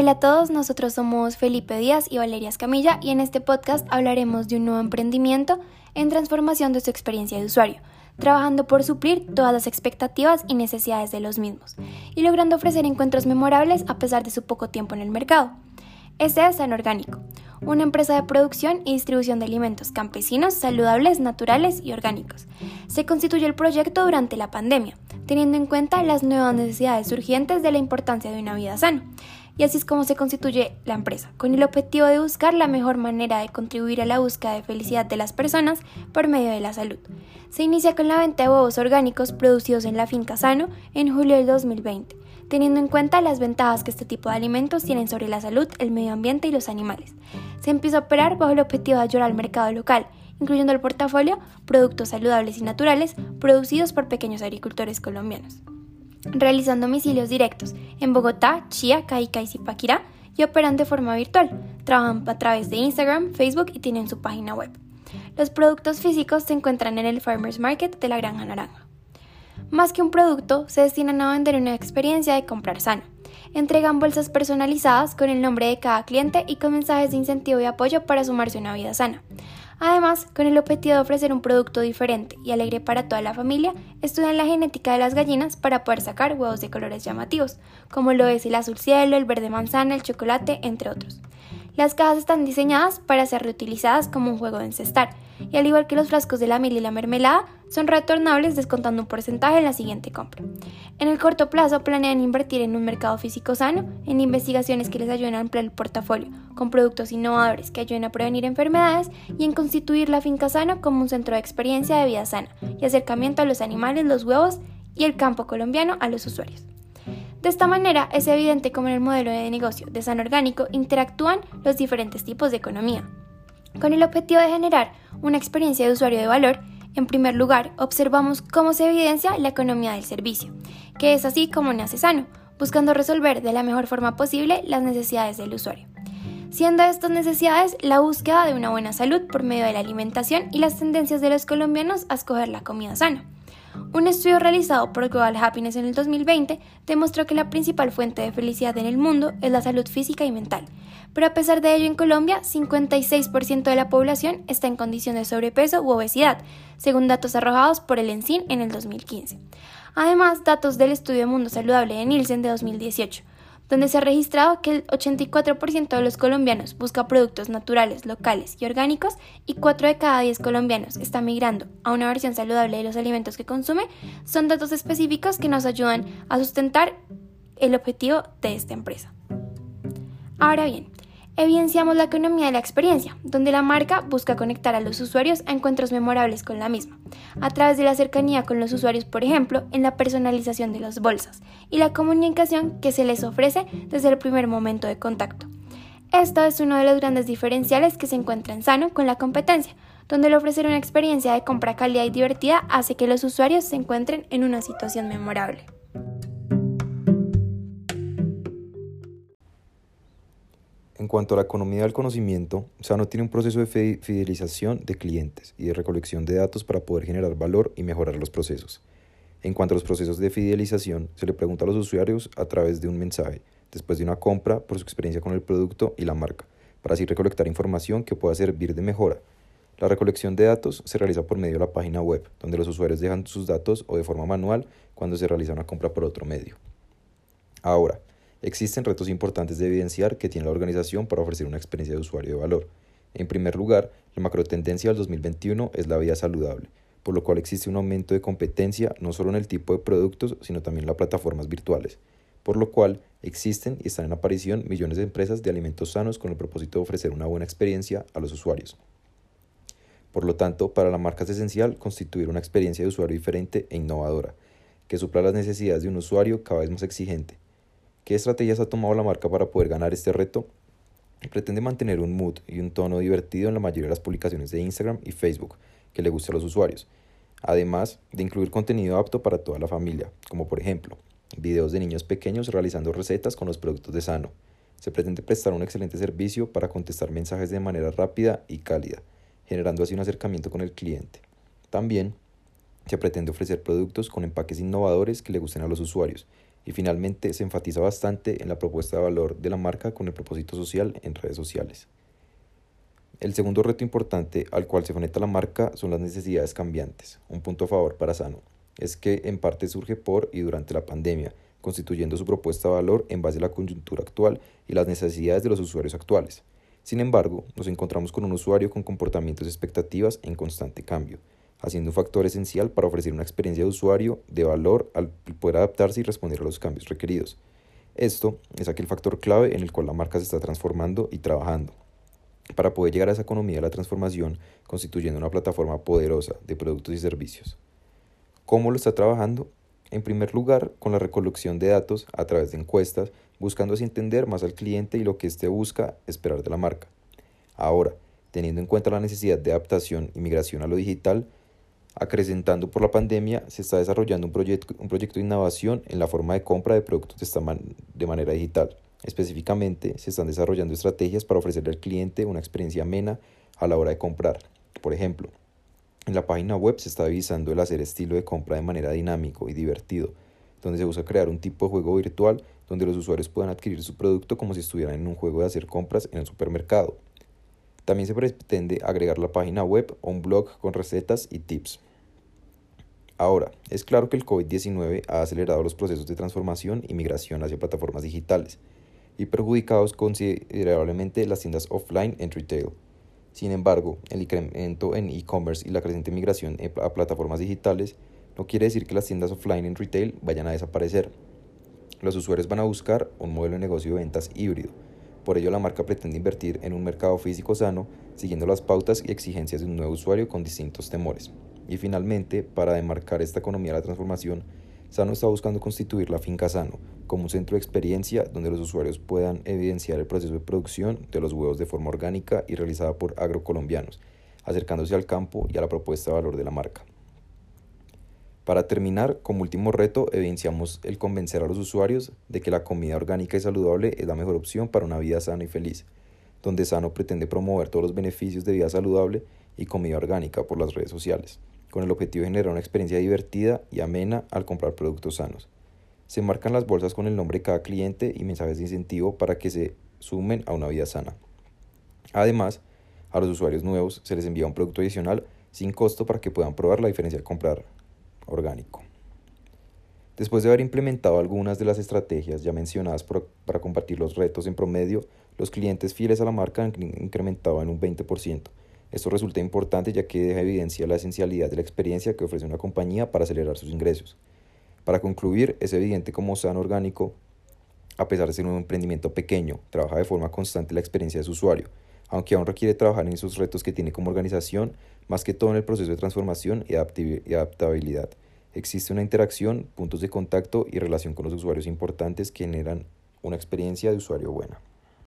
Hola a todos, nosotros somos Felipe Díaz y Valeria Escamilla y en este podcast hablaremos de un nuevo emprendimiento en transformación de su experiencia de usuario, trabajando por suplir todas las expectativas y necesidades de los mismos y logrando ofrecer encuentros memorables a pesar de su poco tiempo en el mercado. Este es San Orgánico, una empresa de producción y distribución de alimentos campesinos, saludables, naturales y orgánicos. Se constituyó el proyecto durante la pandemia, teniendo en cuenta las nuevas necesidades urgentes de la importancia de una vida sana y así es como se constituye la empresa, con el objetivo de buscar la mejor manera de contribuir a la búsqueda de felicidad de las personas por medio de la salud. Se inicia con la venta de huevos orgánicos producidos en la finca Sano en julio del 2020, teniendo en cuenta las ventajas que este tipo de alimentos tienen sobre la salud, el medio ambiente y los animales. Se empieza a operar bajo el objetivo de ayudar al mercado local, incluyendo el portafolio productos saludables y naturales producidos por pequeños agricultores colombianos realizan domicilios directos en Bogotá, Chía, Caica y Zipaquirá y operan de forma virtual. Trabajan a través de Instagram, Facebook y tienen su página web. Los productos físicos se encuentran en el Farmers Market de la Granja Naranja. Más que un producto, se destinan a vender una experiencia de comprar sano. Entregan bolsas personalizadas con el nombre de cada cliente y con mensajes de incentivo y apoyo para sumarse a una vida sana. Además, con el objetivo de ofrecer un producto diferente y alegre para toda la familia, estudian la genética de las gallinas para poder sacar huevos de colores llamativos, como lo es el azul cielo, el verde manzana, el chocolate, entre otros. Las cajas están diseñadas para ser reutilizadas como un juego de encestar, y al igual que los frascos de la miel y la mermelada, son retornables descontando un porcentaje en la siguiente compra. En el corto plazo planean invertir en un mercado físico sano, en investigaciones que les ayuden a ampliar el portafolio, con productos innovadores que ayuden a prevenir enfermedades y en constituir la finca sana como un centro de experiencia de vida sana y acercamiento a los animales, los huevos y el campo colombiano a los usuarios. De esta manera es evidente cómo en el modelo de negocio de San Orgánico interactúan los diferentes tipos de economía. Con el objetivo de generar una experiencia de usuario de valor, en primer lugar observamos cómo se evidencia la economía del servicio, que es así como nace sano, buscando resolver de la mejor forma posible las necesidades del usuario. Siendo estas necesidades la búsqueda de una buena salud por medio de la alimentación y las tendencias de los colombianos a escoger la comida sana. Un estudio realizado por Global Happiness en el 2020 demostró que la principal fuente de felicidad en el mundo es la salud física y mental, pero a pesar de ello en Colombia 56% de la población está en condición de sobrepeso u obesidad, según datos arrojados por el ENSIN en el 2015. Además, datos del estudio Mundo Saludable de Nielsen de 2018 donde se ha registrado que el 84% de los colombianos busca productos naturales, locales y orgánicos y 4 de cada 10 colombianos está migrando a una versión saludable de los alimentos que consume, son datos específicos que nos ayudan a sustentar el objetivo de esta empresa. Ahora bien, evidenciamos la economía de la experiencia, donde la marca busca conectar a los usuarios a encuentros memorables con la misma, a través de la cercanía con los usuarios, por ejemplo, en la personalización de las bolsas y la comunicación que se les ofrece desde el primer momento de contacto. Esto es uno de los grandes diferenciales que se encuentra en Sano con la competencia, donde el ofrecer una experiencia de compra cálida y divertida hace que los usuarios se encuentren en una situación memorable. En cuanto a la economía del conocimiento, Sano tiene un proceso de fidelización de clientes y de recolección de datos para poder generar valor y mejorar los procesos. En cuanto a los procesos de fidelización, se le pregunta a los usuarios a través de un mensaje, después de una compra, por su experiencia con el producto y la marca, para así recolectar información que pueda servir de mejora. La recolección de datos se realiza por medio de la página web, donde los usuarios dejan sus datos o de forma manual cuando se realiza una compra por otro medio. Ahora, Existen retos importantes de evidenciar que tiene la organización para ofrecer una experiencia de usuario de valor. En primer lugar, la macrotendencia del 2021 es la vida saludable, por lo cual existe un aumento de competencia no solo en el tipo de productos, sino también en las plataformas virtuales, por lo cual existen y están en aparición millones de empresas de alimentos sanos con el propósito de ofrecer una buena experiencia a los usuarios. Por lo tanto, para la marca es esencial constituir una experiencia de usuario diferente e innovadora, que supla las necesidades de un usuario cada vez más exigente ¿Qué estrategias ha tomado la marca para poder ganar este reto? Pretende mantener un mood y un tono divertido en la mayoría de las publicaciones de Instagram y Facebook que le guste a los usuarios, además de incluir contenido apto para toda la familia, como por ejemplo, videos de niños pequeños realizando recetas con los productos de Sano. Se pretende prestar un excelente servicio para contestar mensajes de manera rápida y cálida, generando así un acercamiento con el cliente. También se pretende ofrecer productos con empaques innovadores que le gusten a los usuarios Y finalmente se enfatiza bastante en la propuesta de valor de la marca con el propósito social en redes sociales. El segundo reto importante al cual se conecta la marca son las necesidades cambiantes. Un punto a favor para Sano es que en parte surge por y durante la pandemia, constituyendo su propuesta de valor en base a la coyuntura actual y las necesidades de los usuarios actuales. Sin embargo, nos encontramos con un usuario con comportamientos y expectativas en constante cambio, haciendo un factor esencial para ofrecer una experiencia de usuario de valor al poder adaptarse y responder a los cambios requeridos. Esto es aquel factor clave en el cual la marca se está transformando y trabajando para poder llegar a esa economía de la transformación constituyendo una plataforma poderosa de productos y servicios. ¿Cómo lo está trabajando? En primer lugar, con la recolección de datos a través de encuestas, buscando así entender más al cliente y lo que éste busca esperar de la marca. Ahora, teniendo en cuenta la necesidad de adaptación y migración a lo digital, acrecentando por la pandemia, se está desarrollando un proyecto, un proyecto de innovación en la forma de compra de productos de, manera digital. Específicamente, se están desarrollando estrategias para ofrecerle al cliente una experiencia amena a la hora de comprar. Por ejemplo, en la página web se está avisando el hacer estilo de compra de manera dinámico y divertido, donde se busca crear un tipo de juego virtual donde los usuarios puedan adquirir su producto como si estuvieran en un juego de hacer compras en el supermercado. También se pretende agregar la página web o un blog con recetas y tips. Ahora, es claro que el COVID-19 ha acelerado los procesos de transformación y migración hacia plataformas digitales y perjudicado considerablemente las tiendas offline en retail. Sin embargo, el incremento en e-commerce y la creciente migración a plataformas digitales no quiere decir que las tiendas offline en retail vayan a desaparecer. Los usuarios van a buscar un modelo de negocio de ventas híbrido. Por ello, la marca pretende invertir en un mercado físico sano, siguiendo las pautas y exigencias de un nuevo usuario con distintos temores. Y finalmente, para demarcar esta economía de la transformación, Sano está buscando constituir la finca Sano como un centro de experiencia donde los usuarios puedan evidenciar el proceso de producción de los huevos de forma orgánica y realizada por agrocolombianos, acercándose al campo y a la propuesta de valor de la marca. Para terminar, como último reto, evidenciamos el convencer a los usuarios de que la comida orgánica y saludable es la mejor opción para una vida sana y feliz, donde Sano pretende promover todos los beneficios de vida saludable y comida orgánica por las redes sociales con el objetivo de generar una experiencia divertida y amena al comprar productos sanos. Se marcan las bolsas con el nombre de cada cliente y mensajes de incentivo para que se sumen a una vida sana. Además, a los usuarios nuevos se les envía un producto adicional sin costo para que puedan probar la diferencia al comprar orgánico. Después de haber implementado algunas de las estrategias ya mencionadas para compartir los retos en promedio, los clientes fieles a la marca han incrementado en un 20%, esto resulta importante ya que deja evidencia la esencialidad de la experiencia que ofrece una compañía para acelerar sus ingresos. Para concluir, es evidente como Sano Orgánico, a pesar de ser un emprendimiento pequeño, trabaja de forma constante la experiencia de su usuario, aunque aún requiere trabajar en esos retos que tiene como organización, más que todo en el proceso de transformación y adaptabilidad. Existe una interacción, puntos de contacto y relación con los usuarios importantes que generan una experiencia de usuario buena.